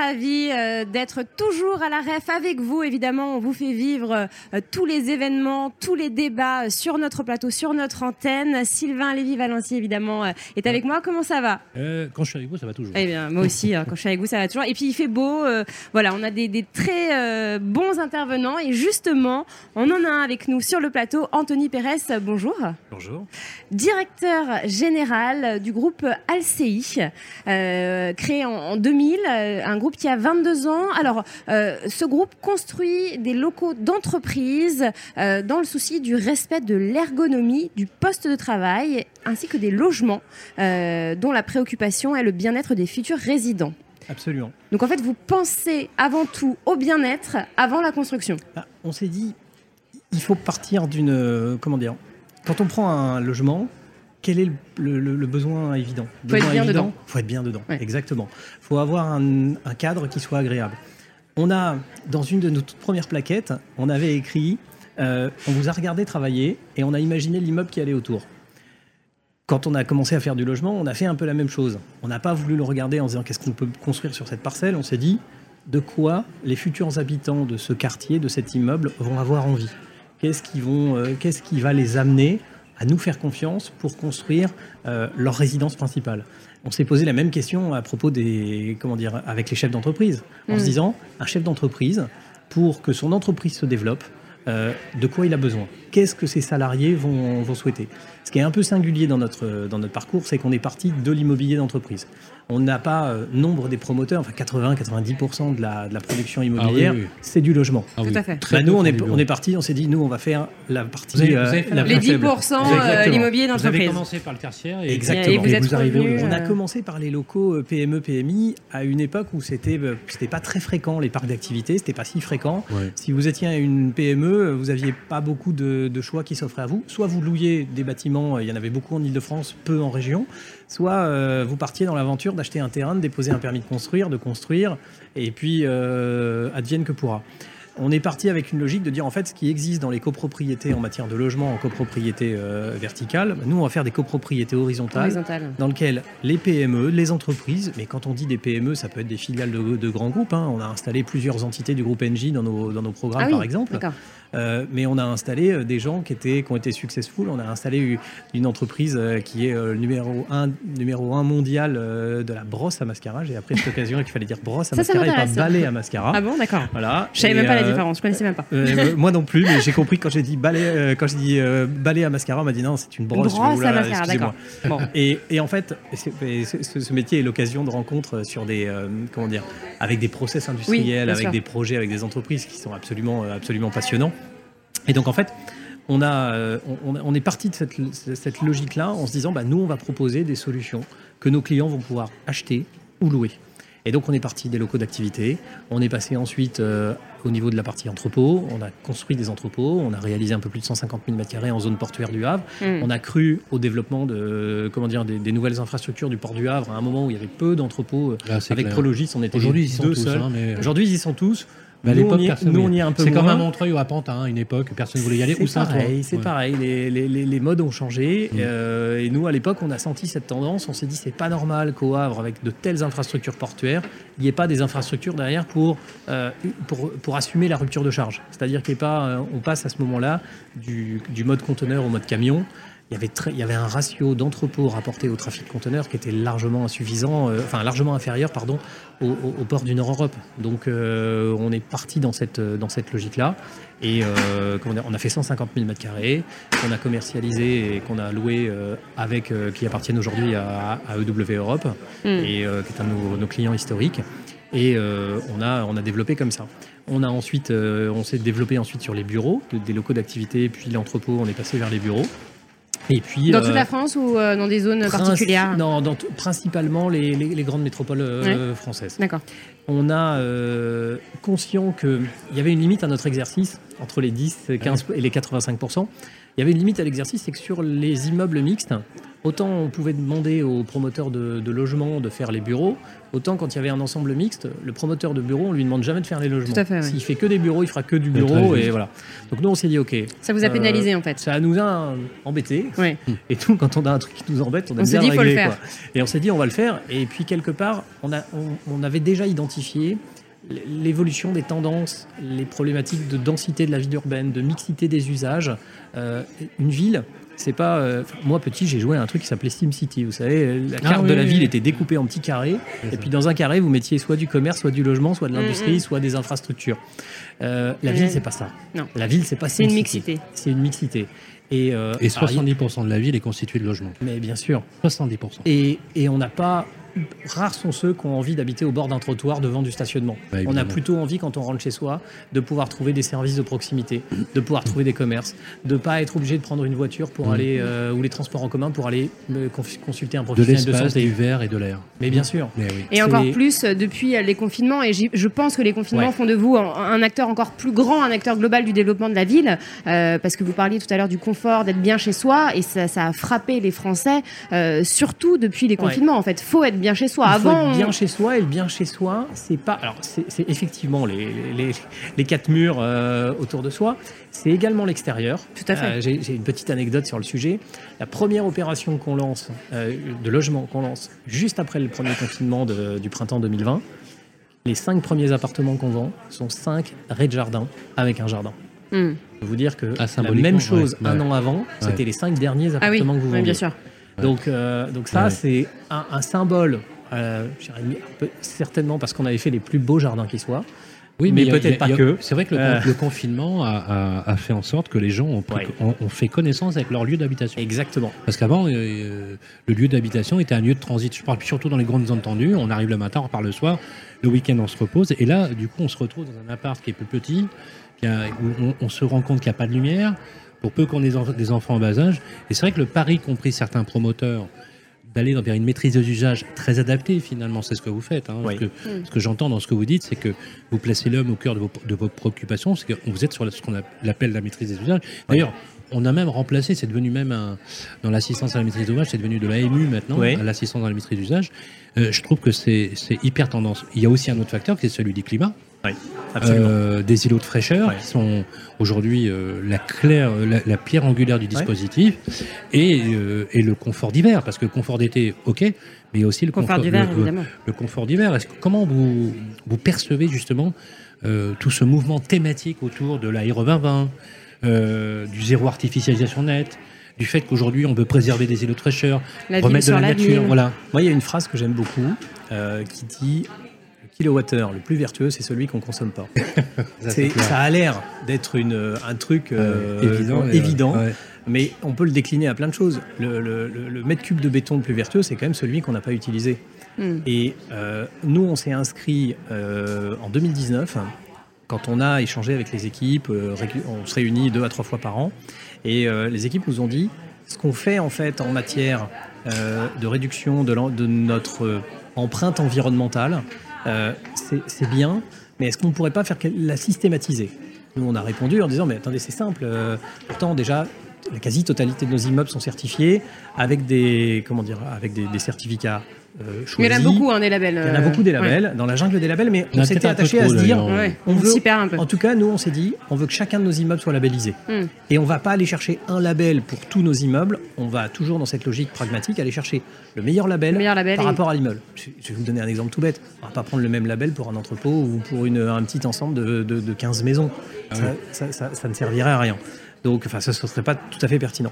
Ravis euh, d'être toujours à la REF avec vous. Évidemment, on vous fait vivre euh, tous les événements, tous les débats euh, sur notre plateau, sur notre antenne. Sylvain Lévy-Valency, évidemment, est avec moi. Comment ça va? Quand je suis avec vous, ça va toujours. Eh bien, moi aussi, hein, quand je suis avec vous, ça va toujours. Et puis, il fait beau. voilà, on a des, des très bons intervenants. Et justement, on en a un avec nous sur le plateau, Anthony Pérez. Bonjour. Bonjour. Directeur général du groupe Alci, créé en, en 2000 euh, un groupe qui a 22 ans. Alors, euh, ce groupe construit des locaux d'entreprise euh, dans le souci du respect de l'ergonomie du poste de travail, ainsi que des logements dont la préoccupation est le bien-être des futurs résidents. Absolument. Donc en fait, vous pensez avant tout au bien-être avant la construction. Ah, on s'est dit, il faut partir d'une... comment dire Quand on prend un logement, quel est le, besoin évident? Il faut être bien dedans. faut être bien dedans, exactement. Il faut avoir un, cadre qui soit agréable. On a, dans une de nos toutes premières plaquettes, on avait écrit euh, On vous a regardé travailler et on a imaginé l'immeuble qui allait autour. Quand on a commencé à faire du logement, on a fait un peu la même chose. On n'a pas voulu le regarder en disant Qu'est-ce qu'on peut construire sur cette parcelle? On s'est dit De quoi les futurs habitants de ce quartier, de cet immeuble, vont avoir envie? Qu'est-ce qui, vont, euh, qu'est-ce qui va les amener à nous faire confiance pour construire euh, leur résidence principale. On s'est posé la même question à propos des, comment dire, avec les chefs d'entreprise, en se mm. disant, un chef d'entreprise, pour que son entreprise se développe, euh, de quoi il a besoin? Qu'est-ce que ses salariés vont, vont, souhaiter? Ce qui est un peu singulier dans notre, dans notre parcours, c'est qu'on est parti de l'immobilier d'entreprise on n'a pas euh, nombre des promoteurs, enfin 80-90% de la, de la, production immobilière, ah c'est du logement. Ah Tout à fait. Bah, nous, on est, on est parti, on s'est dit, nous, on va faire la partie. Vous avez, euh, les 10% euh, l'immobilier d'entreprise. Vous avez commencé par le tertiaire et, Exactement. et vous, arrivez On a commencé par les locaux PME, PMI à une époque où c'était c'était pas très fréquent, les parcs d'activité, c'était pas si fréquent. Si vous étiez une PME, vous aviez pas beaucoup de, de choix qui s'offraient à vous. Soit vous louiez des bâtiments, il y en avait beaucoup en Ile-de-France, peu en région soit euh, vous partiez dans l'aventure d'acheter un terrain, de déposer un permis de construire, de construire, et puis euh, advienne que pourra. On est parti avec une logique de dire en fait ce qui existe dans les copropriétés en matière de logement en copropriété euh, verticale, nous on va faire des copropriétés horizontales, dans lesquelles les PME, les entreprises, mais quand on dit des PME, ça peut être des filiales de, grands groupes. Hein. on a installé plusieurs entités du groupe NJ dans nos, dans nos programmes ah par exemple. Euh, mais on a installé euh, des gens qui, étaient, qui ont été successful. On a installé une entreprise euh, qui est le numéro 1 numéro un mondial de la brosse à mascara. J'ai appris cette occasion qu'il fallait dire brosse à mascara et pas balai à mascara. Ah bon, d'accord. Voilà. Je savais même pas la différence, je connaissais même pas. moi non plus, mais j'ai compris quand j'ai dit balai, quand j'ai dit balai à mascara, on m'a dit non, c'est une brosse. Brosse à mascara, d'accord. Bon. Et, et, en fait, ce, métier est l'occasion de rencontres sur des, comment dire, avec des process industriels, avec des projets, avec des entreprises qui sont absolument, absolument passionnants. Et donc en fait, on, a, euh, on, est parti de cette, logique-là en se disant, bah, nous, on va proposer des solutions que nos clients vont pouvoir acheter ou louer. Et donc on est parti des locaux d'activité, on est passé ensuite euh, au niveau de la partie entrepôt, on a construit des entrepôts, on a réalisé un peu plus de 150 000 m2 en zone portuaire du Havre, mm. on a cru au développement de, comment dire, des, nouvelles infrastructures du port du Havre à un moment où il y avait peu d'entrepôts. avec Prologis, on était Aujourd'hui, deux seuls. Hein, Aujourd'hui, ils y sont tous. Mais à l'époque, nous, on y est un peu C'est comme un Montreuil ou à Pantin, hein, une époque, personne ne voulait y aller. C'est pareil, c'est pareil. Les, les, les, modes ont changé. Mm. Euh, et nous, à l'époque, on a senti cette tendance. On s'est dit, c'est pas normal qu'au Havre, avec de telles infrastructures portuaires, il n'y ait pas des infrastructures derrière pour, euh, pour, pour, assumer la rupture de charge. C'est-à-dire qu'on pas, euh, on passe à ce moment-là du, du mode conteneur au mode camion il y avait, il y avait un ratio d'entrepôts rapporté au trafic conteneur qui était largement insuffisant, enfin largement inférieur pardon, au, port du Nord-Europe. Donc euh, on est parti dans cette, dans cette logique-là. Et euh, on a fait 150 000 m2 qu'on a commercialisé et qu'on a loué euh, avec, qui appartiennent aujourd'hui à, EW Europe hmm. et qui est un de nos, clients historiques. Et on, a, on a développé comme ça. On a ensuite, on s'est développé ensuite sur les bureaux, des locaux d'activité, puis l'entrepôt, on est passé vers les bureaux. Et puis, dans toute la France ou dans des zones particulières? Non, dans principalement les, les, grandes métropoles françaises. D'accord. On a conscient qu'il y avait une limite à notre exercice entre les 10, 15 et les 85 il y avait une limite à l'exercice, c'est que sur les immeubles mixtes, autant on pouvait demander aux promoteurs de, de logements de faire les bureaux, autant quand il y avait un ensemble mixte, le promoteur de bureau, on lui demande jamais de faire les logements. Tout à fait, S'il fait que des bureaux, il fera que du bureau et voilà. Donc nous on s'est dit ok. Ça vous a pénalisé en fait. Ça nous a embêté. Oui. Et tout quand on a un truc qui nous embête, on a On dit, faut le faire. Quoi. Et on s'est dit on va le faire. Et puis quelque part, on, a, on, on avait déjà identifié l'évolution des tendances, les problématiques de densité de la ville urbaine, de mixité des usages. Euh, une ville, c'est pas. euh, moi, petit, j'ai joué à un truc qui s'appelait SimCity. Vous savez, la carte oui, de la oui, ville oui. était découpée en petits carrés. Et puis, dans un carré, vous mettiez soit du commerce, soit du logement, soit de l'industrie, Mm, mm. soit des infrastructures. Euh, la ville, c'est pas ça. Non. La ville, c'est pas C'est une mixité. C'est une mixité. Et, euh, Et alors, 70% de la ville est constituée de logements. Mais bien sûr. 70%. Et, et on n'a pas. Rares sont ceux qui ont envie d'habiter au bord d'un trottoir devant du stationnement. Bah, on a plutôt envie, quand on rentre chez soi, de pouvoir trouver des services de proximité, de pouvoir trouver des commerces, de pas être obligé de prendre une voiture pour Mm. aller euh, ou les transports en commun pour aller me conf- consulter un De professionnel de, l'espace, santé. du verre et de l'air. Mais bien sûr. Mais oui. Et encore plus euh, depuis euh, les confinements. Et je pense que les confinements Ouais. font de vous un, acteur encore plus grand, un acteur global du développement de la ville. euh, parce que vous parliez tout à l'heure du confort, d'être bien chez soi. Et ça, ça a frappé les Français, euh, surtout depuis les Ouais. confinements. En fait, faut être bien chez soi. Il faut Avant, être bien on- chez soi et le bien chez soi, c'est pas. Alors, c'est effectivement les, les, les quatre murs euh, autour de soi. C'est également l'extérieur. Tout à fait. Euh, J'ai une petite anecdote sur le sujet. La première opération qu'on lance, euh, de logement qu'on lance juste après le premier confinement de- du printemps 2020, les cinq premiers appartements qu'on vend sont cinq rez-de-jardin avec un jardin. Hmm. Je peux vous dire que Ah, la même chose ouais, un ouais. an avant, c'était Ouais. les cinq derniers Ah oui, appartements que vous oui, vendiez. bien sûr. Donc, euh, donc ça, Ouais. c'est un, un symbole, euh, certainement parce qu'on avait fait les plus beaux jardins qui soient. Oui, Mais peut-être pas a- que. C'est vrai que le, Euh. le confinement a, a- a fait en sorte que les gens ont, pris- Ouais. ont- ont fait connaissance avec leur lieu d'habitation. Exactement. Parce qu'avant, euh, le lieu d'habitation était un lieu de transit. Je parle surtout dans les grandes zones tendues. On arrive le matin, on repart le soir. Le week-end, on se repose. Et là, du coup, on se retrouve dans un appart qui est plus petit, où on, on se rend compte qu'il n'y a pas de lumière, pour peu qu'on ait des enfants en bas âge. Et c'est vrai que le pari qu'ont pris certains promoteurs d'aller vers une maîtrise des usages très adaptée, finalement, c'est ce que vous faites. hein. Oui. Ce que, ce que j'entends dans ce que vous dites, c'est que vous placez l'homme au cœur de vos, de vos préoccupations, c'est que vous êtes sur ce qu'on appelle la maîtrise des usages. D'ailleurs, on a même remplacé, c'est devenu même un, dans l'assistance à la maîtrise d'ouvrage, c'est devenu de l'AMU maintenant, Oui. à l'assistance à la maîtrise d'usage. Euh, je trouve que c'est c'est hyper tendance. Il y a aussi un autre facteur qui est celui du climat. Oui, absolument. Euh, des îlots de fraîcheur qui sont aujourd'hui euh, la, claire, la, la pierre angulaire du dispositif et, euh, et le confort d'hiver parce que le confort d'été ok mais il y a aussi le Confort confort, d'hiver, le- confort d'hiver. Comment vous, vous percevez justement euh, tout ce mouvement thématique autour de l'Aéro 2020 euh, du zéro artificialisation nette du fait qu'aujourd'hui on veut préserver des îlots de fraîcheur La remettre de la la nature voilà. Moi, il y a une phrase que j'aime beaucoup euh, qui dit kilowattheure le plus vertueux, c'est celui qu'on consomme pas. Ça, C'est- clair. ça a l'air d'être une- un truc euh, évident euh, et, évident, ouais. mais on peut le décliner à plein de choses. Le, le- le- le mètre cube de béton le plus vertueux, c'est quand même celui qu'on n'a pas utilisé. Hmm. Et euh, nous, on s'est inscrit euh, en 2019, quand on a échangé avec les équipes, euh, on se réunit deux à trois fois par an, et euh, les équipes nous ont dit ce qu'on fait en fait en matière euh, de réduction de, notre euh, empreinte environnementale, euh, c'est bien, mais est-ce qu'on ne pourrait pas faire la systématiser? Nous, on a répondu en disant mais attendez, c'est simple. euh, pourtant, déjà, la quasi-totalité de nos immeubles sont certifiés avec des certificats euh, Mais il y en a beaucoup, hein, des labels. Il y en a euh, beaucoup des ouais. labels, dans la jungle des labels, mais Il y en on a s'était attaché à se dire. Ouais, on on veut, s'y perd un peu. en tout cas, nous, on s'est dit, on veut que chacun de nos immeubles soit labellisé. Hmm. Et on va pas aller chercher un label pour tous nos immeubles, on va toujours dans cette logique pragmatique aller chercher le meilleur label, Le meilleur label par et- rapport à l'immeuble. Je vais vous donner un exemple tout bête. On va pas prendre le même label pour un entrepôt ou pour une, un petit ensemble de, de, de 15 maisons. Ah ça, ça- ça- ça ne servirait à rien. Donc, enfin, ça ne serait pas tout à fait pertinent.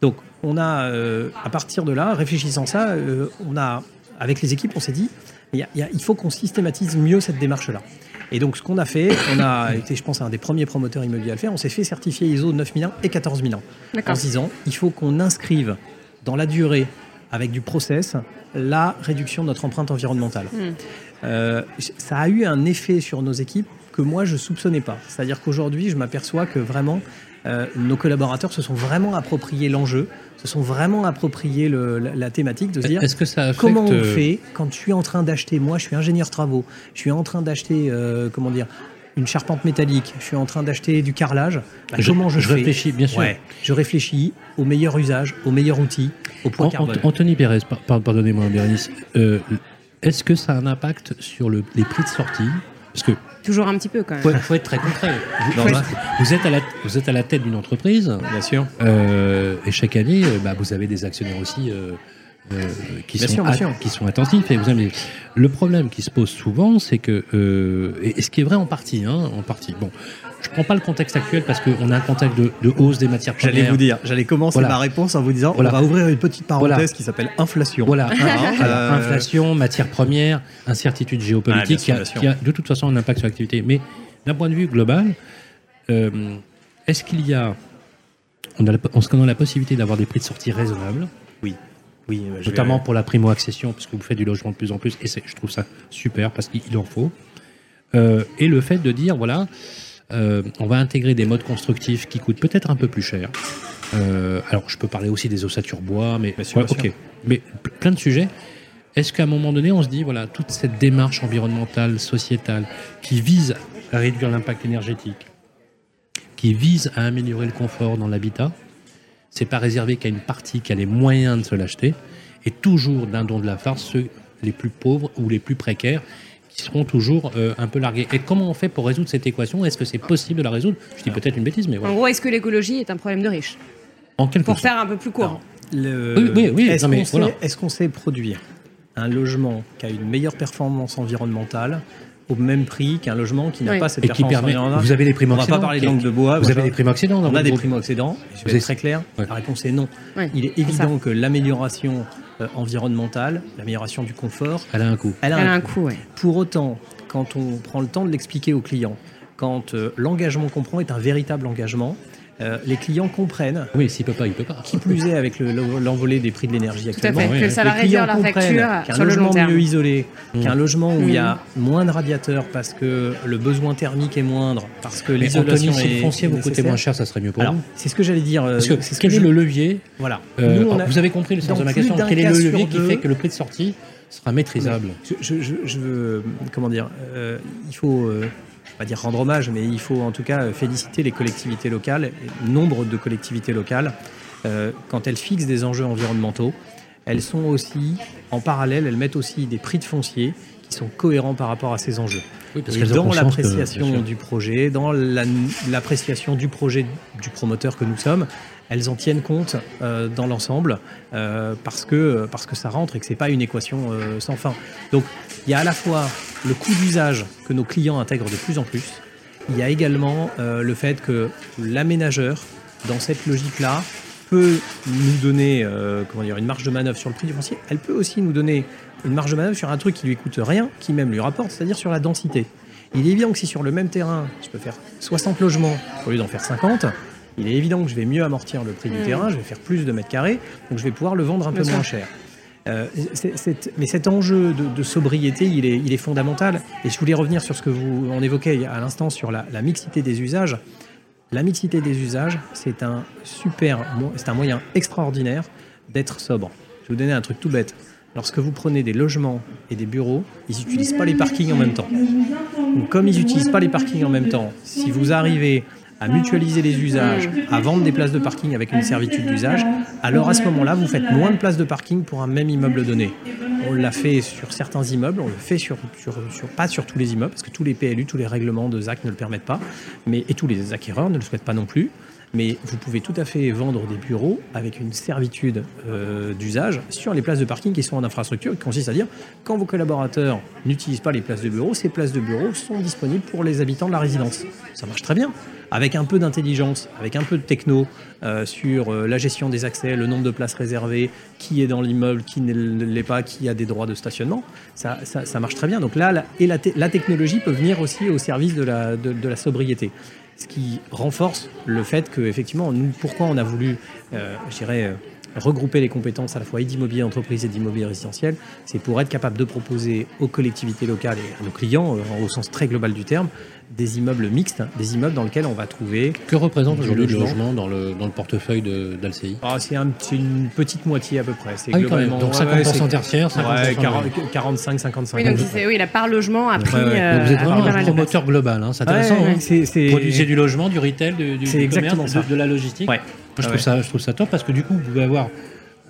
Donc, on a, euh, à partir de là, réfléchissant ça, euh, on a, avec les équipes, on s'est dit, il, y a- faut qu'on systématise mieux cette démarche-là. Et donc, ce qu'on a fait, on a été, je pense, un des premiers promoteurs immobiliers à le faire. On s'est fait certifier ISO 9001 et 14001 en se disant, il faut qu'on inscrive dans la durée, avec du process, la réduction de notre empreinte environnementale. Hmm. Euh, ça a eu un effet sur nos équipes que moi je soupçonnais pas. C'est-à-dire qu'aujourd'hui, je m'aperçois que vraiment euh, nos collaborateurs se sont vraiment appropriés l'enjeu, se sont vraiment appropriés le- la, la thématique de se dire est-ce que ça affecte comment on euh, fait quand je suis en train d'acheter, moi je suis ingénieur travaux, je suis en train d'acheter, euh, comment dire, une charpente métallique, je suis en train d'acheter du carrelage, bah, Je- comment je, je fais réfléchis, bien sûr. Ouais, Je réfléchis au meilleur usage, au meilleur outil, au An- carbone. Ant- Anthony Pérez, par- par- pardonnez-moi Bérénice, euh, est-ce que ça a un impact sur le- les prix de sortie Parce que Toujours un petit peu quand même. faut, faut être très concret. Vous, Non, vous- vous êtes à la, vous êtes à la tête d'une entreprise Bien sûr. euh, et chaque année, euh, bah, vous avez des actionnaires aussi euh, euh, qui, Bien sont sûr, bien at- sûr. qui sont attentifs. Et vous avez... Le problème qui se pose souvent, c'est que, euh, et, ce qui est vrai en partie, hein, en partie. Bon, je prends pas le contexte actuel parce qu'on a un contexte de, de hausse des matières premières. J'allais vous dire, j'allais commencer Voilà. ma réponse en vous disant, Voilà. on va ouvrir une petite parenthèse Voilà. qui s'appelle inflation. Voilà, Hein, euh, inflation, matières premières, incertitude Ah, géopolitique, qui, a, bien sûr. qui a de toute façon un impact sur l'activité. Mais d'un point de vue global, euh, est-ce qu'il y a, on a qu'on a la possibilité d'avoir des prix de sortie raisonnables, Oui, euh, vais- notamment pour la primo-accession, parce que vous faites du logement de plus en plus, et je trouve ça super parce qu'il en faut. Euh, et le fait de dire, voilà, euh, on va intégrer des modes constructifs qui coûtent peut-être un peu plus cher. Euh, alors, je peux parler aussi des ossatures bois, mais Bien sûr, ouais, bien ok. sûr. Mais ple- plein de sujets. Est-ce qu'à un moment donné, on se dit, voilà, toute cette démarche environnementale, sociétale, qui vise à réduire l'impact énergétique, qui vise à améliorer le confort dans l'habitat, c'est pas réservé qu'à une partie qui a les moyens de se l'acheter, et toujours d'un don de la farce, ceux les plus pauvres ou les plus précaires, qui seront toujours euh, un peu largués. Et comment on fait pour résoudre cette équation? Est-ce que c'est possible de la résoudre? Je dis peut-être une bêtise, mais En voilà. gros, est-ce que l'écologie est un problème de riches? En quelque Pour sorte. faire un peu plus court. Le- Oui, oui, oui, Est-ce non, mais qu'on sait, voilà. est-ce qu'on sait produire un logement qui a une meilleure performance environnementale au même prix qu'un logement qui n'a Oui. pas cette Et qui performance permet. Vous avez des On primo va pas parler de langue de bois. Vous voilà. avez des primo-accédants dans On a des groupe primo-accédants. Je vais être très clair. Ouais. La réponse est non. Ouais, Il est évident que l'amélioration euh, environnementale, l'amélioration du confort, Elle a un coût. elle a Elle a un un coût. coût, ouais. Pour autant, quand on prend le temps de l'expliquer aux clients, quand euh, l'engagement qu'on prend est un véritable engagement, euh, les clients comprennent. Oui, s'il peut pas, il peut pas. Qui plus est avec le- le- l'envolée des prix de l'énergie Tout à actuellement. fait. que ça va les réduire comprennent facture qu'un sur le long logement terme. mieux isolé, Mm. qu'un logement où il y a Mm. moins de radiateurs parce que le besoin thermique est moindre, parce que Mais l'isolation si est le foncier vous coûtait moins cher, ça serait mieux pour Alors, vous. c'est ce que j'allais dire. euh, Parce que c'est ce quel que est je- le levier Voilà. Euh, Nous, on a- Vous avez compris le sens dans de ma question. Quel est le levier qui fait que le prix de sortie sera maîtrisable Je, je- je- je veux, comment dire, euh, il faut, euh, pas dire rendre hommage, mais il faut en tout cas féliciter les collectivités locales, nombre de collectivités locales, euh, quand elles fixent des enjeux environnementaux, elles sont aussi, en parallèle, elles mettent aussi des prix de foncier qui sont cohérents par rapport à ces enjeux. Oui, parce Et dans l'appréciation du projet, dans la- l'appréciation du projet du promoteur que nous sommes, elles en tiennent compte euh, dans l'ensemble euh, parce, que, parce que ça rentre et que c'est pas une équation euh, sans fin. Donc il y a à la fois le coût d'usage que nos clients intègrent de plus en plus, il y a également le fait que l'aménageur, dans cette logique-là, peut nous donner euh, comment dire, une marge de manœuvre sur le prix du foncier. Elle peut aussi nous donner une marge de manœuvre sur un truc qui lui coûte rien, qui même lui rapporte, c'est-à-dire sur la densité. Il est évident que si sur le même terrain, je peux faire 60 logements au lieu d'en faire 50, il est évident que je vais mieux amortir le prix du Mm. terrain, je vais faire plus de mètres carrés, donc je vais pouvoir le vendre un peu sûr. moins cher. Euh, mais cet enjeu de, de sobriété, il est, il est fondamental. Et je voulais revenir sur ce que vous on évoquait à l'instant sur la, la mixité des usages. La mixité des usages, c'est un super, c'est un moyen extraordinaire d'être sobre. Je vais vous donner un truc tout bête. Lorsque vous prenez des logements et des bureaux, ils n'utilisent pas les parkings en même temps. Donc, comme ils n'utilisent pas les parkings en même temps, si vous arrivez à mutualiser les usages, à vendre des places de parking avec une servitude d'usage, alors à ce moment-là, vous faites moins de places de parking pour un même immeuble donné. On l'a fait sur certains immeubles, on le fait sur, sur, pas sur tous les immeubles, parce que tous les PLU, tous les règlements de ZAC ne le permettent pas, mais, et tous les acquéreurs ne le souhaitent pas non plus. Mais vous pouvez tout à fait vendre des bureaux avec une servitude euh, d'usage sur les places de parking qui sont en infrastructure, qui consiste à dire quand vos collaborateurs n'utilisent pas les places de bureau, ces places de bureau sont disponibles pour les habitants de la résidence. Ça marche très bien. Avec un peu d'intelligence, avec un peu de techno euh, sur euh, la gestion des accès, le nombre de places réservées, qui est dans l'immeuble, qui ne l'est pas, qui a des droits de stationnement, ça, marche très bien. Donc là, la, et la, te- la technologie peut venir aussi au service de la sobriété ce qui renforce le fait que effectivement nous pourquoi on a voulu euh, je dirais euh, regrouper les compétences à la fois et d'immobilier d'entreprise et d'immobilier résidentiel, c'est pour être capable de proposer aux collectivités locales et à nos clients, euh, au sens très global du terme, des immeubles mixtes, des immeubles dans lesquels on va trouver. Que représente aujourd'hui le logement. dans le, dans le portefeuille de- d'Alci Ah, c'est un- c'est une petite moitié à peu près. C'est Ah oui, quand même. globalement- Donc ouais, ouais, 50% c'est- tertiaire, 50% ouais, 40 45, 55. Oui, donc oui, la part logement a pris. Ouais, ouais. euh, Donc vous êtes vraiment un promoteur global, hein. c'est intéressant. Ouais, hein. c'est- Produisez du logement, du retail, du, du, C'est du exactement commerce, de la logistique. Je, Ah trouve ouais. ça, je trouve ça top parce que du coup, vous pouvez avoir.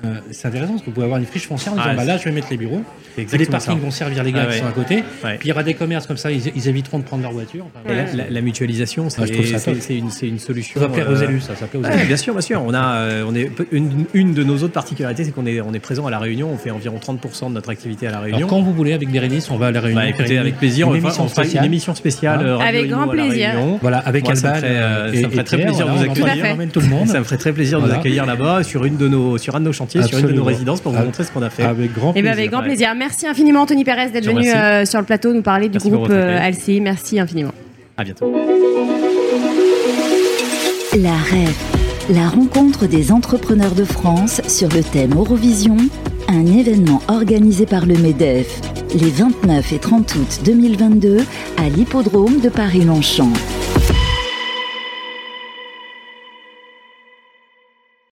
Euh, c'est intéressant parce que vous pouvez avoir une friche foncière en disant Ah, bah, là, je vais mettre les bureaux. Les parkings ça. vont servir les gars Ah qui ouais. sont à côté. Ouais. Puis il y aura des commerces comme ça, ils, ils éviteront de prendre leur voiture. Enfin, Et la, la- la mutualisation, c'est Ouais, je trouve ça c'est- une, solution. Ça va plaire aux euh, élus, ça, ça plaît aux Ouais, élus. bien sûr, bien sûr. On a, euh, on est une, une de nos autres particularités, c'est qu'on est, on est présent à la Réunion. On fait environ 30% de notre activité à la Réunion. Alors quand vous voulez, avec Bérénice, on va à la Réunion. Bah, écoutez, avec plaisir, une on fera, émission une émission spéciale. Hein euh, Avec grand plaisir. Voilà, avec Moi, ça me Alban ça me ferait très plaisir de vous accueillir. Ça me ferait très plaisir de vous accueillir là-bas sur une de nos, sur sur une de nos résidences pour vous Ah. montrer ce qu'on a fait. Avec grand Eh avec grand ouais. plaisir. Merci infiniment, Anthony Pérez, d'être venu euh, sur le plateau nous parler du Merci groupe euh, accueil. LCI. Merci infiniment. À bientôt. La REF, la rencontre des entrepreneurs de France sur le thème Eurovision, un événement organisé par le MEDEF les 29 et 30 août 2022 à l'hippodrome de Paris-Longchamp.